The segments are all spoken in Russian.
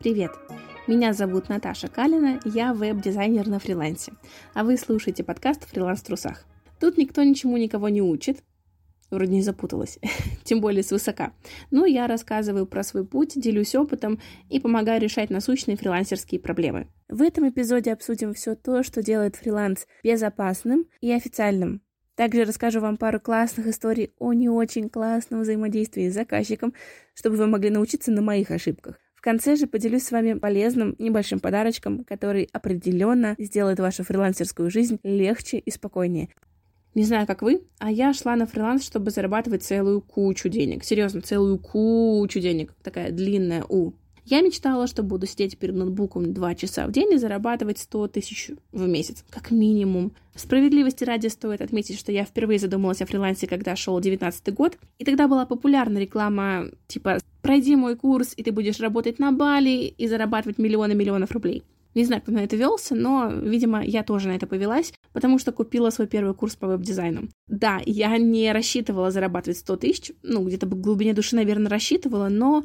Привет! Меня зовут Наташа Калина, я веб-дизайнер на фрилансе, а вы слушаете подкаст «Фриланс в трусах». Тут никто ничему никого не учит, вроде не запуталась, тем более свысока. Но я рассказываю про свой путь, делюсь опытом и помогаю решать насущные фрилансерские проблемы. В этом эпизоде обсудим все то, что делает фриланс безопасным и официальным. Также расскажу вам пару классных историй о не очень классном взаимодействии с заказчиком, чтобы вы могли научиться на моих ошибках. Конце же поделюсь с вами полезным небольшим подарочком, который определенно сделает вашу фрилансерскую жизнь легче и спокойнее. Не знаю, как вы, а я шла на фриланс, чтобы зарабатывать целую кучу денег. Серьезно, целую кучу денег. Такая длинная У. Я мечтала, что буду сидеть перед ноутбуком два часа в день и зарабатывать 100 тысяч в месяц, как минимум. Справедливости ради стоит отметить, что я впервые задумалась о фрилансе, когда шел 19 год, и тогда была популярна реклама типа «пройди мой курс, и ты будешь работать на Бали и зарабатывать миллионы миллионов рублей». Не знаю, кто на это велся, но, видимо, я тоже на это повелась, потому что купила свой первый курс по веб-дизайну. Да, я не рассчитывала зарабатывать 100 тысяч, ну, где-то в глубине души, наверное, рассчитывала, но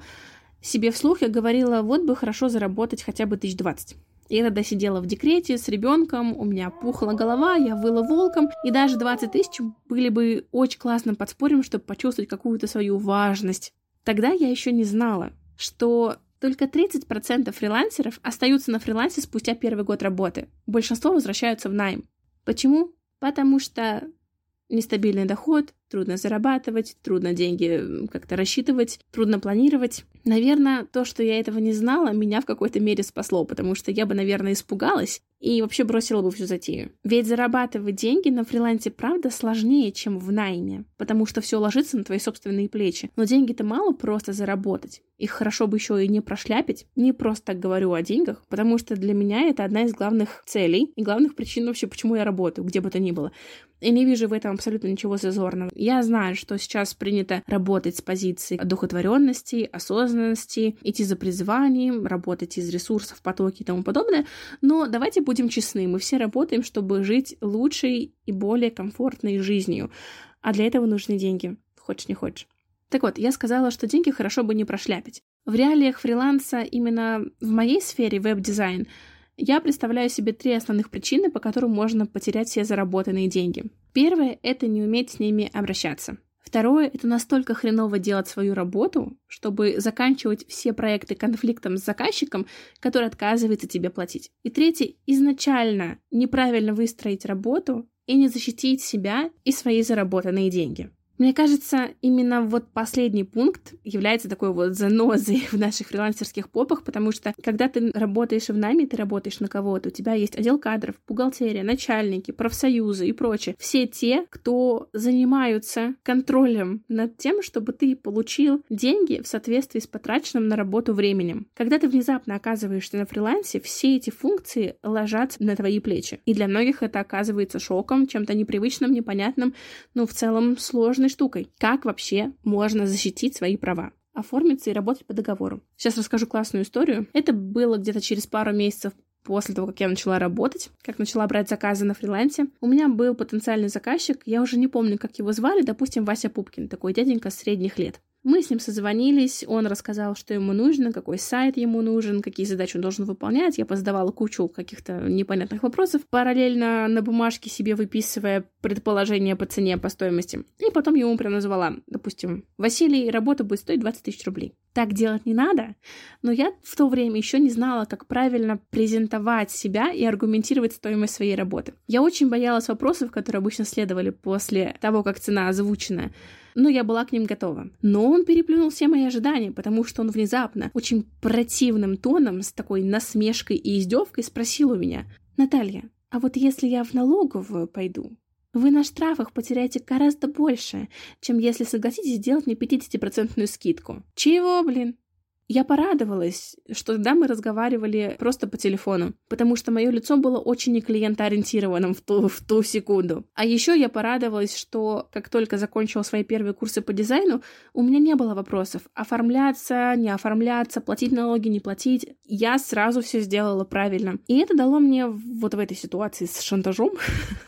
себе вслух я говорила, вот бы хорошо заработать хотя бы тысяч двадцать. Я тогда сидела в декрете с ребенком, у меня пухла голова, я выла волком, и даже 20 тысяч были бы очень классным подспорьем, чтобы почувствовать какую-то свою важность. Тогда я еще не знала, что только 30% фрилансеров остаются на фрилансе спустя первый год работы. Большинство возвращаются в найм. Почему? Потому что нестабильный доход, трудно зарабатывать, трудно деньги как-то рассчитывать, трудно планировать. Наверное, то, что я этого не знала, меня в какой-то мере спасло, потому что я бы, наверное, испугалась и вообще бросила бы всю затею. Ведь зарабатывать деньги на фрилансе, правда, сложнее, чем в найме, потому что все ложится на твои собственные плечи. Но деньги-то мало просто заработать. Их хорошо бы еще и не прошляпить. Не просто так говорю о деньгах, потому что для меня это одна из главных целей и главных причин вообще, почему я работаю, где бы то ни было. И не вижу в этом абсолютно ничего зазорного. Я знаю, что сейчас принято работать с позиции одухотворенности, осознанности, идти за призванием, работать из ресурсов, потоки и тому подобное. Но давайте будем честны, мы все работаем, чтобы жить лучшей и более комфортной жизнью. А для этого нужны деньги. Хочешь, не хочешь. Так вот, я сказала, что деньги хорошо бы не прошляпить. В реалиях фриланса именно в моей сфере веб-дизайн я представляю себе три основных причины, по которым можно потерять все заработанные деньги. Первое — это не уметь с ними обращаться. Второе — это настолько хреново делать свою работу, чтобы заканчивать все проекты конфликтом с заказчиком, который отказывается тебе платить. И третье — изначально неправильно выстроить работу и не защитить себя и свои заработанные деньги. Мне кажется, именно вот последний пункт является такой вот занозой в наших фрилансерских попах, потому что когда ты работаешь в найме, ты работаешь на кого-то, у тебя есть отдел кадров, бухгалтерия, начальники, профсоюзы и прочее. Все те, кто занимаются контролем над тем, чтобы ты получил деньги в соответствии с потраченным на работу временем. Когда ты внезапно оказываешься на фрилансе, все эти функции ложатся на твои плечи. И для многих это оказывается шоком, чем-то непривычным, непонятным, но в целом сложно сложной штукой. Как вообще можно защитить свои права? оформиться и работать по договору. Сейчас расскажу классную историю. Это было где-то через пару месяцев после того, как я начала работать, как начала брать заказы на фрилансе. У меня был потенциальный заказчик, я уже не помню, как его звали, допустим, Вася Пупкин, такой дяденька средних лет. Мы с ним созвонились, он рассказал, что ему нужно, какой сайт ему нужен, какие задачи он должен выполнять. Я позадавала кучу каких-то непонятных вопросов, параллельно на бумажке себе выписывая предположения по цене, по стоимости. И потом ему прям назвала, допустим, Василий, работа будет стоить 20 тысяч рублей. Так делать не надо, но я в то время еще не знала, как правильно презентовать себя и аргументировать стоимость своей работы. Я очень боялась вопросов, которые обычно следовали после того, как цена озвучена но я была к ним готова. Но он переплюнул все мои ожидания, потому что он внезапно, очень противным тоном, с такой насмешкой и издевкой спросил у меня, «Наталья, а вот если я в налоговую пойду, вы на штрафах потеряете гораздо больше, чем если согласитесь сделать мне 50% скидку. Чего, блин? Я порадовалась, что тогда мы разговаривали просто по телефону, потому что мое лицо было очень не клиентоориентированным в ту, в ту секунду. А еще я порадовалась, что как только закончила свои первые курсы по дизайну, у меня не было вопросов оформляться, не оформляться, платить налоги, не платить. Я сразу все сделала правильно. И это дало мне вот в этой ситуации с шантажом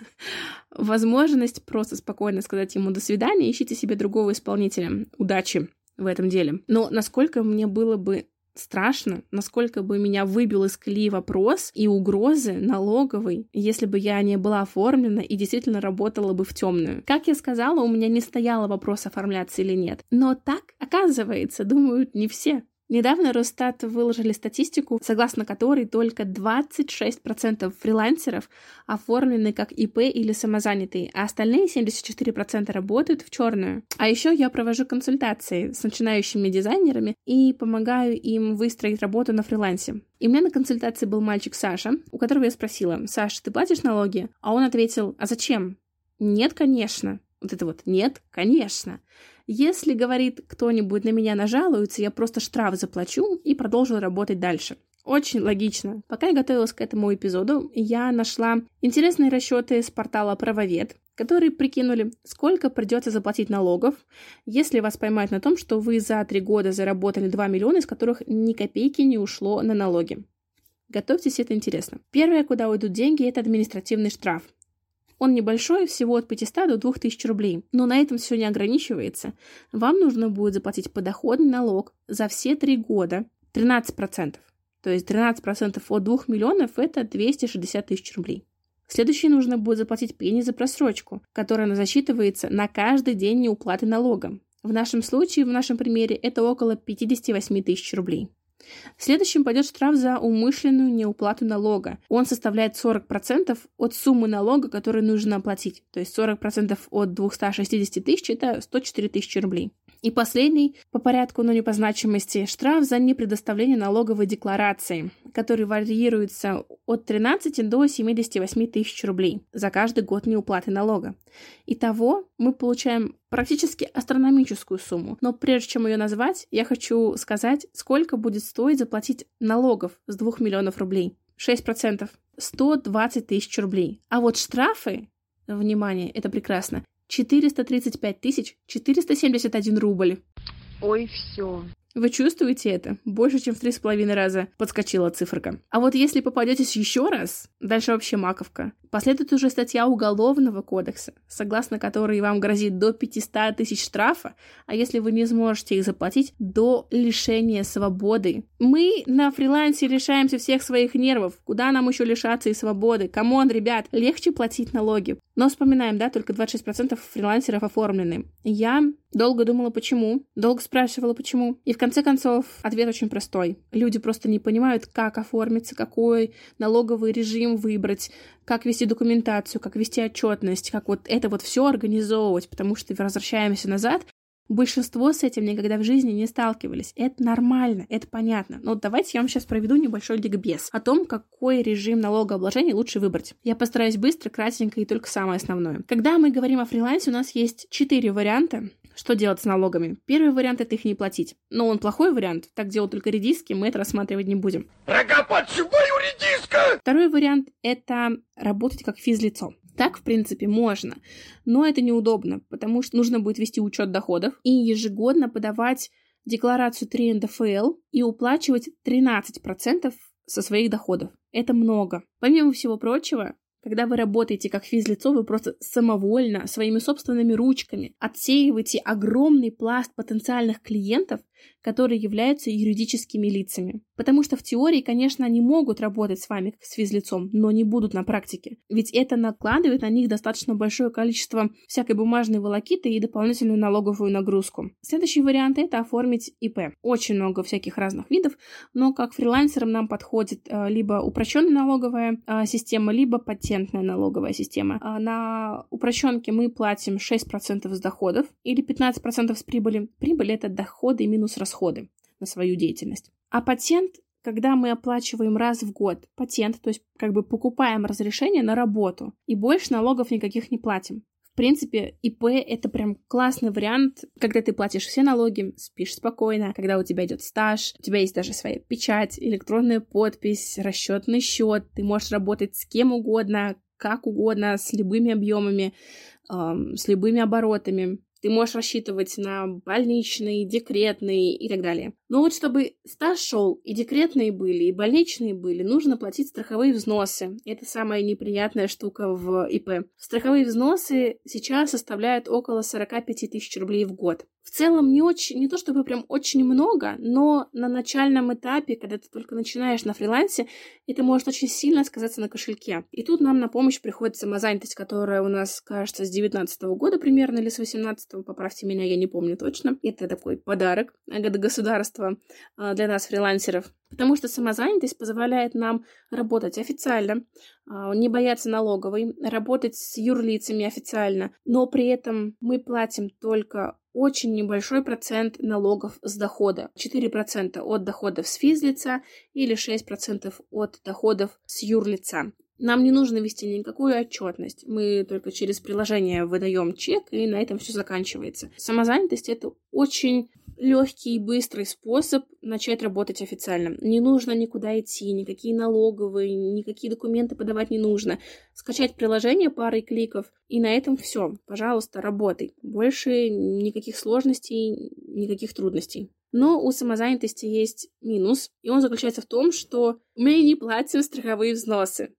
возможность просто спокойно сказать ему «до свидания, ищите себе другого исполнителя. Удачи!» В этом деле. Но насколько мне было бы страшно, насколько бы меня выбил из колеи вопрос и угрозы налоговой, если бы я не была оформлена и действительно работала бы в темную. Как я сказала, у меня не стояло вопрос оформляться или нет. Но так, оказывается, думают не все. Недавно Росстат выложили статистику, согласно которой только 26% фрилансеров оформлены как ИП или самозанятые, а остальные 74% работают в черную. А еще я провожу консультации с начинающими дизайнерами и помогаю им выстроить работу на фрилансе. И у меня на консультации был мальчик Саша, у которого я спросила, «Саша, ты платишь налоги?» А он ответил, «А зачем?» «Нет, конечно». Вот это вот «нет, конечно». Если, говорит, кто-нибудь на меня нажалуется, я просто штраф заплачу и продолжу работать дальше. Очень логично. Пока я готовилась к этому эпизоду, я нашла интересные расчеты с портала Правовед, которые прикинули, сколько придется заплатить налогов, если вас поймают на том, что вы за три года заработали 2 миллиона, из которых ни копейки не ушло на налоги. Готовьтесь, это интересно. Первое, куда уйдут деньги, это административный штраф. Он небольшой, всего от 500 до 2000 рублей. Но на этом все не ограничивается. Вам нужно будет заплатить подоходный налог за все три года 13%. То есть 13% от 2 миллионов – это 260 тысяч рублей. Следующее нужно будет заплатить пени за просрочку, которая засчитывается на каждый день неуплаты налога. В нашем случае, в нашем примере, это около 58 тысяч рублей. Следующим пойдет штраф за умышленную неуплату налога. Он составляет 40% от суммы налога, которую нужно оплатить. То есть 40% от 260 тысяч – это 104 тысячи рублей. И последний, по порядку, но не по значимости, штраф за непредоставление налоговой декларации, который варьируется от 13 до 78 тысяч рублей за каждый год неуплаты налога. Итого мы получаем практически астрономическую сумму. Но прежде чем ее назвать, я хочу сказать, сколько будет стоить заплатить налогов с 2 миллионов рублей. 6%. 120 тысяч рублей. А вот штрафы, внимание, это прекрасно, 435 тысяч 471 рубль. Ой, все. Вы чувствуете это? Больше, чем в три с половиной раза подскочила циферка. А вот если попадетесь еще раз, дальше вообще маковка. Последует уже статья Уголовного кодекса, согласно которой вам грозит до 500 тысяч штрафа, а если вы не сможете их заплатить, до лишения свободы. Мы на фрилансе лишаемся всех своих нервов. Куда нам еще лишаться и свободы? Come on, ребят, легче платить налоги. Но вспоминаем, да, только 26% фрилансеров оформлены. Я долго думала, почему, долго спрашивала, почему. И в конце концов, ответ очень простой. Люди просто не понимают, как оформиться, какой налоговый режим выбрать, как вести документацию, как вести отчетность, как вот это вот все организовывать, потому что возвращаемся назад, Большинство с этим никогда в жизни не сталкивались. Это нормально, это понятно. Но давайте я вам сейчас проведу небольшой ликбез о том, какой режим налогообложения лучше выбрать. Я постараюсь быстро, кратенько и только самое основное. Когда мы говорим о фрилансе, у нас есть четыре варианта, что делать с налогами? Первый вариант — это их не платить. Но он плохой вариант, так делают только редиски, мы это рассматривать не будем. Рога подшибаю, редиска! Второй вариант — это работать как физлицо. Так, в принципе, можно, но это неудобно, потому что нужно будет вести учет доходов и ежегодно подавать декларацию 3 НДФЛ и уплачивать 13% со своих доходов. Это много. Помимо всего прочего, когда вы работаете как физлицо, вы просто самовольно, своими собственными ручками отсеиваете огромный пласт потенциальных клиентов, которые являются юридическими лицами. Потому что в теории, конечно, они могут работать с вами как с физлицом, но не будут на практике. Ведь это накладывает на них достаточно большое количество всякой бумажной волокиты и дополнительную налоговую нагрузку. Следующий вариант — это оформить ИП. Очень много всяких разных видов, но как фрилансерам нам подходит э, либо упрощенная налоговая э, система, либо патентная налоговая система. А на упрощенке мы платим 6% с доходов или 15% с прибыли. Прибыль — это доходы минус минус расходы на свою деятельность. А патент когда мы оплачиваем раз в год патент, то есть как бы покупаем разрешение на работу, и больше налогов никаких не платим. В принципе, ИП — это прям классный вариант, когда ты платишь все налоги, спишь спокойно, когда у тебя идет стаж, у тебя есть даже своя печать, электронная подпись, расчетный счет, ты можешь работать с кем угодно, как угодно, с любыми объемами, эм, с любыми оборотами. Ты можешь рассчитывать на больничный, декретный и так далее. Но вот чтобы стаж шел, и декретные были, и больничные были, нужно платить страховые взносы. Это самая неприятная штука в ИП. Страховые взносы сейчас составляют около 45 тысяч рублей в год. В целом не очень, не то чтобы прям очень много, но на начальном этапе, когда ты только начинаешь на фрилансе, это может очень сильно сказаться на кошельке. И тут нам на помощь приходит самозанятость, которая у нас, кажется, с 19 года примерно или с 18 поправьте меня, я не помню точно. Это такой подарок от государства а, для нас, фрилансеров. Потому что самозанятость позволяет нам работать официально, а, не бояться налоговой, работать с юрлицами официально, но при этом мы платим только очень небольшой процент налогов с дохода. 4% от доходов с физлица или 6% от доходов с юрлица. Нам не нужно вести никакую отчетность. Мы только через приложение выдаем чек, и на этом все заканчивается. Самозанятость это очень легкий и быстрый способ начать работать официально. Не нужно никуда идти, никакие налоговые, никакие документы подавать не нужно. Скачать приложение парой кликов, и на этом все. Пожалуйста, работай. Больше никаких сложностей, никаких трудностей. Но у самозанятости есть минус, и он заключается в том, что мы не платим страховые взносы.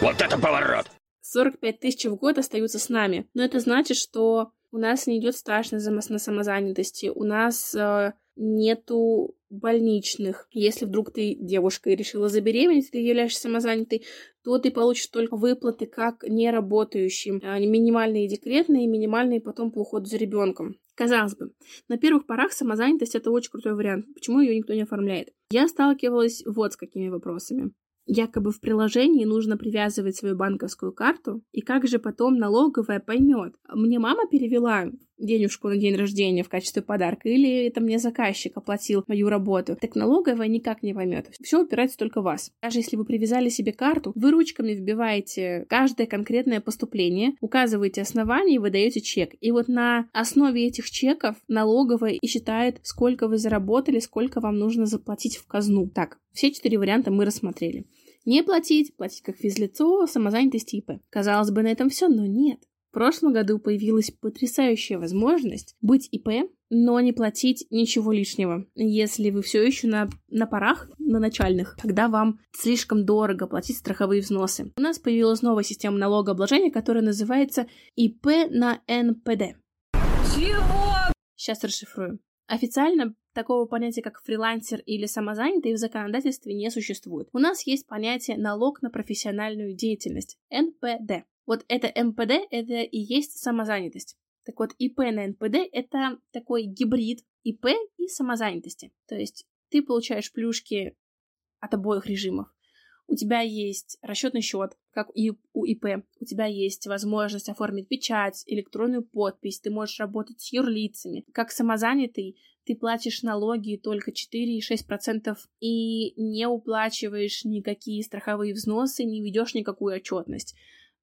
Вот это поворот! 45 тысяч в год остаются с нами. Но это значит, что у нас не идет стаж на, на самозанятости, у нас э, нету больничных. Если вдруг ты девушка и решила забеременеть, ты являешься самозанятой, то ты получишь только выплаты как неработающим. А минимальные декретные, минимальные потом по уходу за ребенком. Казалось бы, на первых порах самозанятость это очень крутой вариант. Почему ее никто не оформляет? Я сталкивалась вот с какими вопросами якобы в приложении нужно привязывать свою банковскую карту, и как же потом налоговая поймет, мне мама перевела денежку на день рождения в качестве подарка, или это мне заказчик оплатил мою работу, так налоговая никак не поймет. Все упирается только в вас. Даже если вы привязали себе карту, вы ручками вбиваете каждое конкретное поступление, указываете основание и выдаете чек. И вот на основе этих чеков налоговая и считает, сколько вы заработали, сколько вам нужно заплатить в казну. Так, все четыре варианта мы рассмотрели. Не платить, платить как физлицо, самозанятость ИП. Казалось бы, на этом все, но нет. В прошлом году появилась потрясающая возможность быть ИП, но не платить ничего лишнего. Если вы все еще на, на парах, на начальных, когда вам слишком дорого платить страховые взносы. У нас появилась новая система налогообложения, которая называется ИП на НПД. Чего? Сейчас расшифрую. Официально такого понятия, как фрилансер или самозанятый в законодательстве не существует. У нас есть понятие налог на профессиональную деятельность, НПД. Вот это МПД, это и есть самозанятость. Так вот, ИП на НПД — это такой гибрид ИП и самозанятости. То есть ты получаешь плюшки от обоих режимов. У тебя есть расчетный счет, как и у ИП. У тебя есть возможность оформить печать, электронную подпись. Ты можешь работать с юрлицами. Как самозанятый, ты платишь налоги только 4,6% и не уплачиваешь никакие страховые взносы, не ведешь никакую отчетность.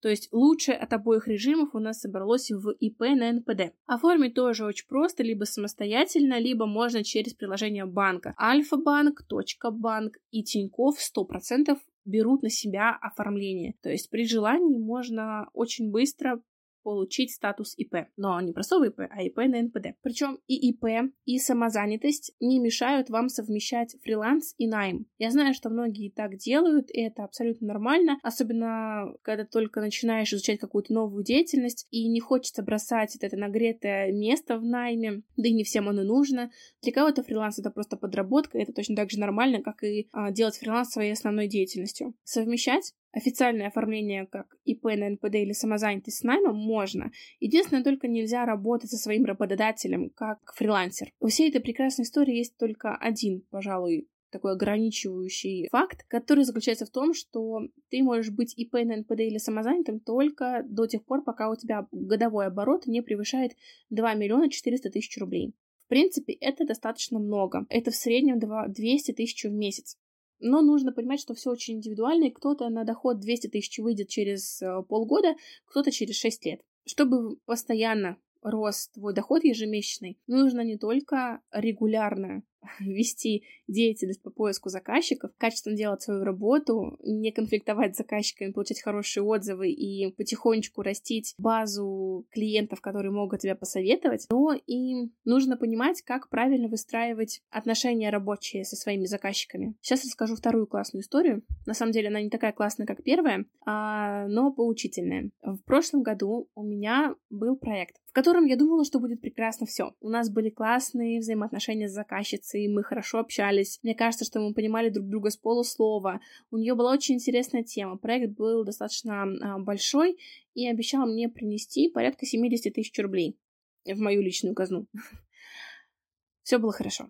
То есть лучшее от обоих режимов у нас собралось в ИП на НПД. Оформить тоже очень просто, либо самостоятельно, либо можно через приложение банка. Альфа-банк, Точка банк и Тинькофф 100% берут на себя оформление. То есть при желании можно очень быстро получить статус ИП. Но не простого ИП, а ИП на НПД. Причем и ИП, и самозанятость не мешают вам совмещать фриланс и найм. Я знаю, что многие так делают, и это абсолютно нормально, особенно когда только начинаешь изучать какую-то новую деятельность, и не хочется бросать это нагретое место в найме, да и не всем оно нужно. Для кого-то фриланс это просто подработка, это точно так же нормально, как и а, делать фриланс своей основной деятельностью. Совмещать официальное оформление как ИП на НПД или самозанятость с наймом можно. Единственное, только нельзя работать со своим работодателем как фрилансер. У всей этой прекрасной истории есть только один, пожалуй, такой ограничивающий факт, который заключается в том, что ты можешь быть ИП на НПД или самозанятым только до тех пор, пока у тебя годовой оборот не превышает 2 миллиона 400 тысяч рублей. В принципе, это достаточно много. Это в среднем 200 тысяч в месяц. Но нужно понимать, что все очень индивидуально, и кто-то на доход 200 тысяч выйдет через э, полгода, кто-то через 6 лет. Чтобы постоянно рос твой доход ежемесячный, нужно не только регулярно вести деятельность по поиску заказчиков, качественно делать свою работу, не конфликтовать с заказчиками, получать хорошие отзывы и потихонечку растить базу клиентов, которые могут тебя посоветовать, но и нужно понимать, как правильно выстраивать отношения рабочие со своими заказчиками. Сейчас расскажу вторую классную историю. На самом деле она не такая классная, как первая, а, но поучительная. В прошлом году у меня был проект, в котором я думала, что будет прекрасно все. У нас были классные взаимоотношения с заказчицей, мы хорошо общались. Мне кажется, что мы понимали друг друга с полуслова. У нее была очень интересная тема. Проект был достаточно а, большой и обещал мне принести порядка 70 тысяч рублей в мою личную казну. Все было хорошо.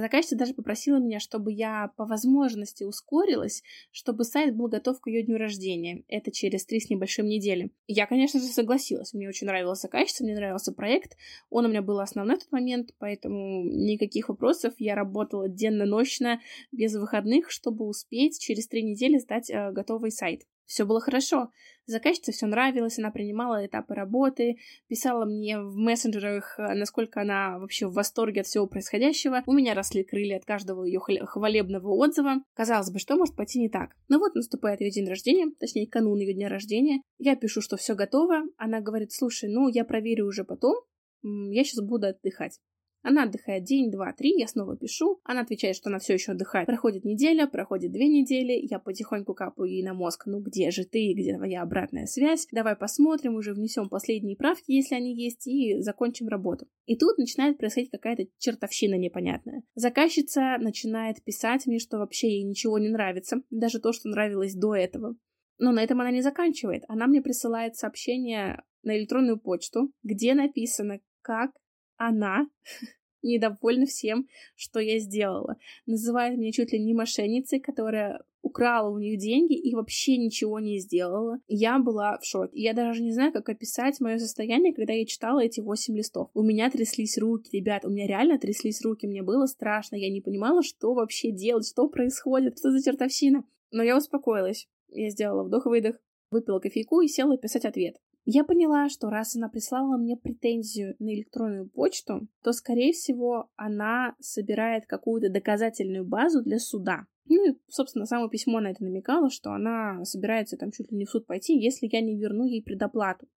Заказчица даже попросила меня, чтобы я по возможности ускорилась, чтобы сайт был готов к ее дню рождения. Это через три с небольшим недели. Я, конечно же, согласилась. Мне очень нравилась заказчица, мне нравился проект. Он у меня был основной в тот момент, поэтому никаких вопросов. Я работала денно-ночно, без выходных, чтобы успеть через три недели сдать э, готовый сайт. Все было хорошо. Заказчице все нравилось, она принимала этапы работы, писала мне в мессенджерах, э, насколько она вообще в восторге от всего происходящего. У меня росли крылья от каждого ее хвалебного отзыва. Казалось бы, что может пойти не так? Но вот наступает ее день рождения, точнее, канун ее дня рождения. Я пишу, что все готово. Она говорит, слушай, ну, я проверю уже потом, я сейчас буду отдыхать. Она отдыхает день, два, три, я снова пишу. Она отвечает, что она все еще отдыхает. Проходит неделя, проходит две недели, я потихоньку капаю ей на мозг, ну где же ты, где твоя обратная связь? Давай посмотрим, уже внесем последние правки, если они есть, и закончим работу. И тут начинает происходить какая-то чертовщина непонятная. Заказчица начинает писать мне, что вообще ей ничего не нравится, даже то, что нравилось до этого. Но на этом она не заканчивает. Она мне присылает сообщение на электронную почту, где написано, как она недовольна всем, что я сделала. Называет меня чуть ли не мошенницей, которая украла у них деньги и вообще ничего не сделала. Я была в шоке. Я даже не знаю, как описать мое состояние, когда я читала эти восемь листов. У меня тряслись руки, ребят, у меня реально тряслись руки, мне было страшно, я не понимала, что вообще делать, что происходит, что за чертовщина. Но я успокоилась. Я сделала вдох-выдох, выпила кофейку и села писать ответ. Я поняла, что раз она прислала мне претензию на электронную почту, то, скорее всего, она собирает какую-то доказательную базу для суда. Ну и, собственно, само письмо на это намекало, что она собирается там чуть ли не в суд пойти, если я не верну ей предоплату.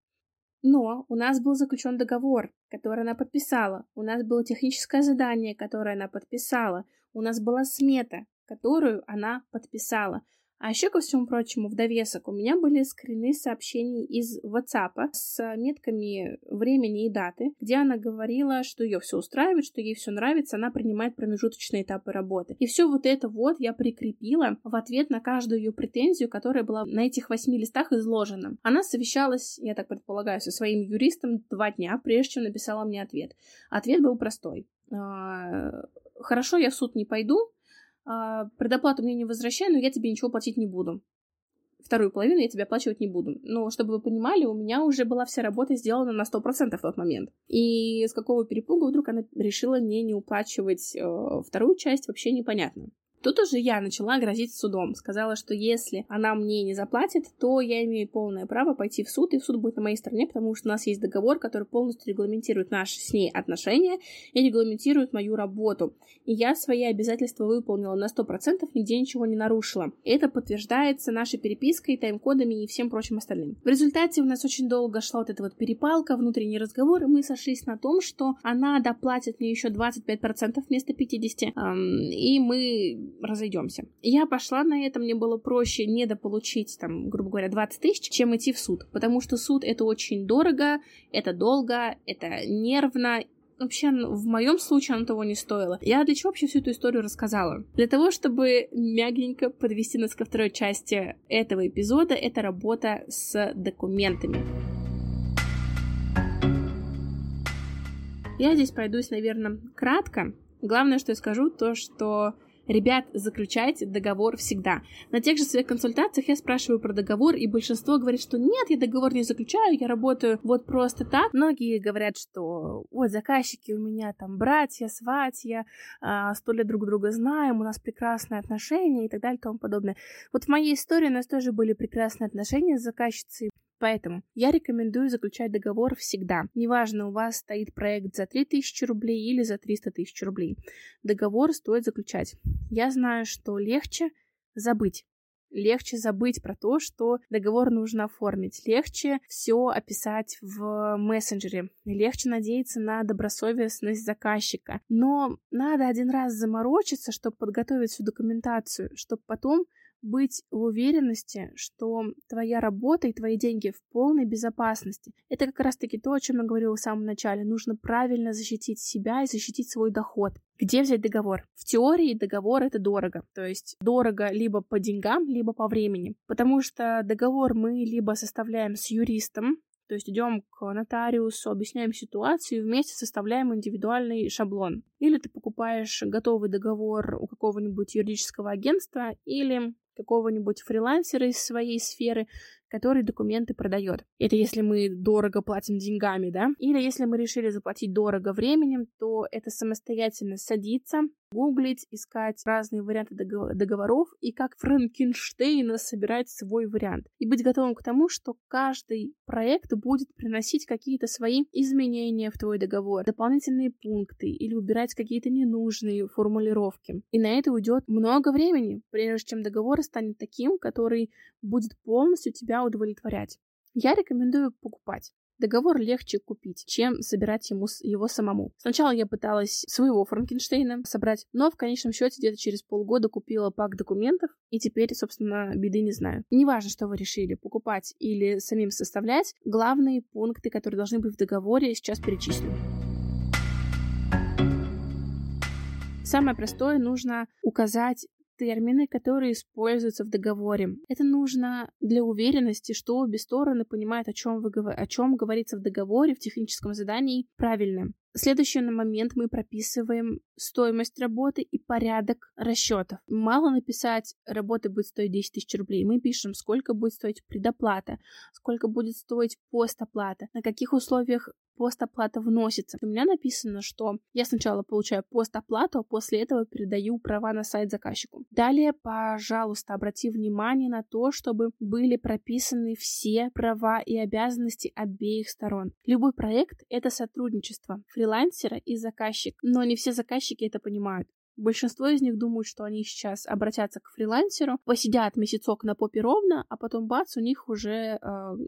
Но у нас был заключен договор, который она подписала. У нас было техническое задание, которое она подписала. У нас была смета, которую она подписала. А еще, ко всему прочему, в довесок у меня были скрины сообщений из WhatsApp с метками времени и даты, где она говорила, что ее все устраивает, что ей все нравится, она принимает промежуточные этапы работы. И все вот это вот я прикрепила в ответ на каждую ее претензию, которая была на этих восьми листах изложена. Она совещалась, я так предполагаю, со своим юристом два дня, прежде чем написала мне ответ. Ответ был простой. А, Хорошо, я в суд не пойду, а, предоплату мне не возвращай, но я тебе ничего платить не буду. Вторую половину я тебе оплачивать не буду. Но, чтобы вы понимали, у меня уже была вся работа сделана на 100% в тот момент. И с какого перепуга вдруг она решила мне не уплачивать э, вторую часть, вообще непонятно. Тут уже я начала грозить судом. Сказала, что если она мне не заплатит, то я имею полное право пойти в суд, и суд будет на моей стороне, потому что у нас есть договор, который полностью регламентирует наши с ней отношения и регламентирует мою работу. И я свои обязательства выполнила на 100%, нигде ничего не нарушила. Это подтверждается нашей перепиской, тайм-кодами и всем прочим остальным. В результате у нас очень долго шла вот эта вот перепалка, внутренний разговор, и мы сошлись на том, что она доплатит мне еще 25% вместо 50%, эм, и мы разойдемся. Я пошла на это, мне было проще недополучить, там, грубо говоря, 20 тысяч, чем идти в суд, потому что суд это очень дорого, это долго, это нервно, вообще в моем случае оно того не стоило. Я для чего вообще всю эту историю рассказала? Для того, чтобы мягенько подвести нас ко второй части этого эпизода, это работа с документами. Я здесь пройдусь, наверное, кратко. Главное, что я скажу, то, что Ребят, заключайте договор всегда. На тех же своих консультациях я спрашиваю про договор, и большинство говорит, что нет, я договор не заключаю, я работаю вот просто так. Многие говорят, что вот заказчики у меня там братья, сватья, а, сто лет друг друга знаем, у нас прекрасные отношения и так далее и тому подобное. Вот в моей истории у нас тоже были прекрасные отношения с заказчицей. Поэтому я рекомендую заключать договор всегда. Неважно, у вас стоит проект за 3000 рублей или за 300 тысяч рублей. Договор стоит заключать. Я знаю, что легче забыть легче забыть про то, что договор нужно оформить, легче все описать в мессенджере, легче надеяться на добросовестность заказчика. Но надо один раз заморочиться, чтобы подготовить всю документацию, чтобы потом быть в уверенности, что твоя работа и твои деньги в полной безопасности. Это как раз-таки то, о чем я говорила в самом начале. Нужно правильно защитить себя и защитить свой доход. Где взять договор? В теории договор это дорого. То есть дорого либо по деньгам, либо по времени. Потому что договор мы либо составляем с юристом, то есть идем к нотариусу, объясняем ситуацию и вместе составляем индивидуальный шаблон. Или ты покупаешь готовый договор у какого-нибудь юридического агентства, или какого-нибудь фрилансера из своей сферы, который документы продает. Это если мы дорого платим деньгами, да? Или если мы решили заплатить дорого временем, то это самостоятельно садиться, гуглить, искать разные варианты договоров и как Франкенштейна собирать свой вариант. И быть готовым к тому, что каждый проект будет приносить какие-то свои изменения в твой договор, дополнительные пункты или убирать какие-то ненужные формулировки. И на это уйдет много времени, прежде чем договор станет таким, который будет полностью тебя удовлетворять. Я рекомендую покупать. Договор легче купить, чем собирать ему его самому. Сначала я пыталась своего Франкенштейна собрать, но в конечном счете где-то через полгода купила пак документов, и теперь, собственно, беды не знаю. Неважно, что вы решили, покупать или самим составлять, главные пункты, которые должны быть в договоре, сейчас перечислю. Самое простое, нужно указать термины, которые используются в договоре. Это нужно для уверенности, что обе стороны понимают, о чем, вы, о чем говорится в договоре, в техническом задании правильно. Следующий момент мы прописываем стоимость работы и порядок расчетов. Мало написать, работа будет стоить 10 тысяч рублей. Мы пишем, сколько будет стоить предоплата, сколько будет стоить постоплата, на каких условиях постоплата вносится. У меня написано, что я сначала получаю постоплату, а после этого передаю права на сайт заказчику. Далее, пожалуйста, обрати внимание на то, чтобы были прописаны все права и обязанности обеих сторон. Любой проект — это сотрудничество фрилансера и заказчик, но не все заказчики это понимают. Большинство из них думают, что они сейчас обратятся к фрилансеру, посидят месяцок на попе ровно, а потом бац, у них уже э,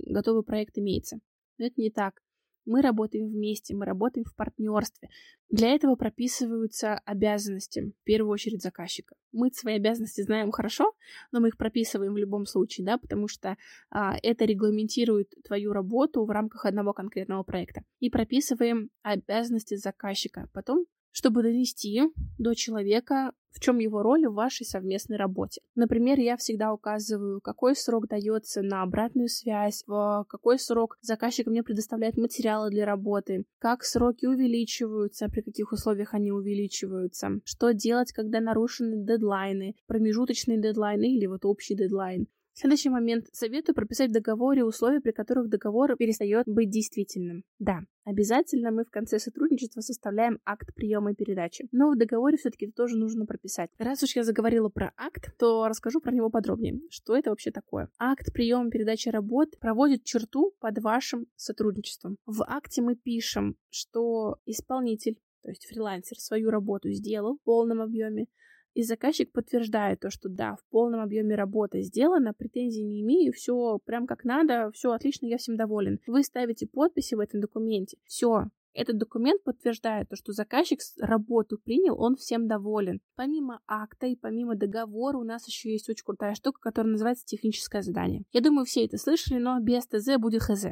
готовый проект имеется. Но это не так. Мы работаем вместе, мы работаем в партнерстве. Для этого прописываются обязанности, в первую очередь заказчика. Мы свои обязанности знаем хорошо, но мы их прописываем в любом случае, да, потому что а, это регламентирует твою работу в рамках одного конкретного проекта. И прописываем обязанности заказчика. Потом чтобы донести до человека, в чем его роль в вашей совместной работе. Например, я всегда указываю, какой срок дается на обратную связь, в какой срок заказчик мне предоставляет материалы для работы, как сроки увеличиваются, при каких условиях они увеличиваются, что делать, когда нарушены дедлайны, промежуточные дедлайны или вот общий дедлайн. Следующий момент. Советую прописать в договоре условия, при которых договор перестает быть действительным. Да, обязательно мы в конце сотрудничества составляем акт приема и передачи. Но в договоре все-таки это тоже нужно прописать. Раз уж я заговорила про акт, то расскажу про него подробнее. Что это вообще такое? Акт приема и передачи работ проводит черту под вашим сотрудничеством. В акте мы пишем, что исполнитель то есть фрилансер свою работу сделал в полном объеме, и заказчик подтверждает то, что да, в полном объеме работа сделана, претензий не имею, все прям как надо, все отлично, я всем доволен. Вы ставите подписи в этом документе. Все, этот документ подтверждает то, что заказчик работу принял, он всем доволен. Помимо акта и помимо договора у нас еще есть очень крутая штука, которая называется техническое задание. Я думаю, все это слышали, но без ТЗ будет ХЗ.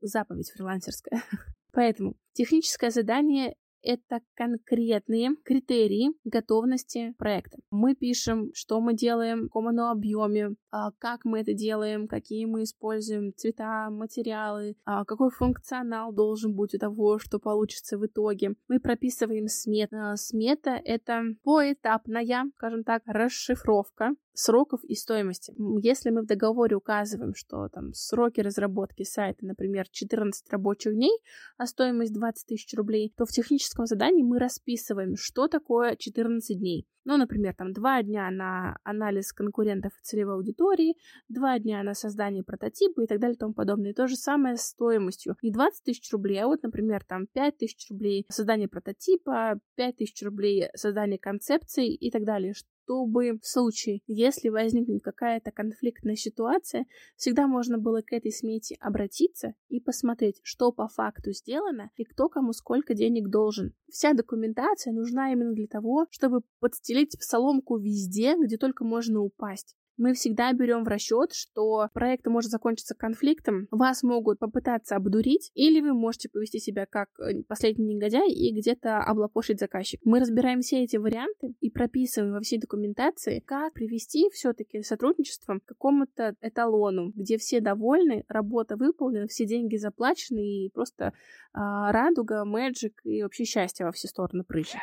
Заповедь фрилансерская. Поэтому техническое задание это конкретные критерии готовности проекта. Мы пишем, что мы делаем, в каком оно объеме, а, как мы это делаем, какие мы используем цвета, материалы, а, какой функционал должен быть у того, что получится в итоге. Мы прописываем смет. А, смета — это поэтапная, скажем так, расшифровка сроков и стоимости. Если мы в договоре указываем, что там сроки разработки сайта, например, 14 рабочих дней, а стоимость 20 тысяч рублей, то в техническом задании мы расписываем, что такое 14 дней. Ну, например, там два дня на анализ конкурентов и целевой аудитории, два дня на создание прототипа и так далее и тому подобное. И то же самое с стоимостью. Не 20 тысяч рублей, а вот, например, там 5 тысяч рублей создание прототипа, 5 тысяч рублей создание концепции и так далее чтобы в случае, если возникнет какая-то конфликтная ситуация, всегда можно было к этой смете обратиться и посмотреть, что по факту сделано и кто кому сколько денег должен. Вся документация нужна именно для того, чтобы подстелить соломку везде, где только можно упасть мы всегда берем в расчет, что проект может закончиться конфликтом, вас могут попытаться обдурить, или вы можете повести себя как э, последний негодяй и где-то облапошить заказчик. Мы разбираем все эти варианты и прописываем во всей документации, как привести все-таки сотрудничество к какому-то эталону, где все довольны, работа выполнена, все деньги заплачены и просто а, радуга, мэджик и вообще счастье во все стороны прыщет.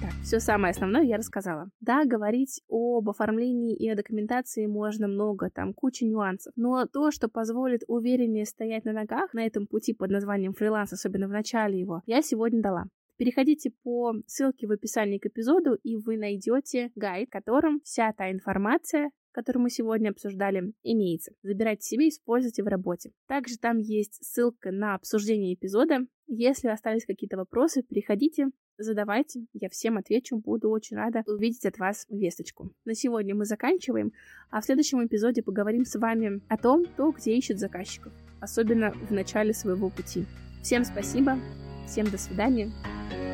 Итак, все самое основное я рассказала. Да, говорить об оформлении и о документации можно много, там куча нюансов. Но то, что позволит увереннее стоять на ногах на этом пути под названием фриланс, особенно в начале его, я сегодня дала. Переходите по ссылке в описании к эпизоду, и вы найдете гайд, в котором вся та информация, которую мы сегодня обсуждали, имеется. Забирайте себе и используйте в работе. Также там есть ссылка на обсуждение эпизода. Если остались какие-то вопросы, переходите, задавайте, я всем отвечу, буду очень рада увидеть от вас весточку. На сегодня мы заканчиваем, а в следующем эпизоде поговорим с вами о том, кто где ищет заказчиков, особенно в начале своего пути. Всем спасибо, всем до свидания,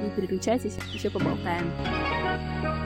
не переключайтесь, еще поболтаем.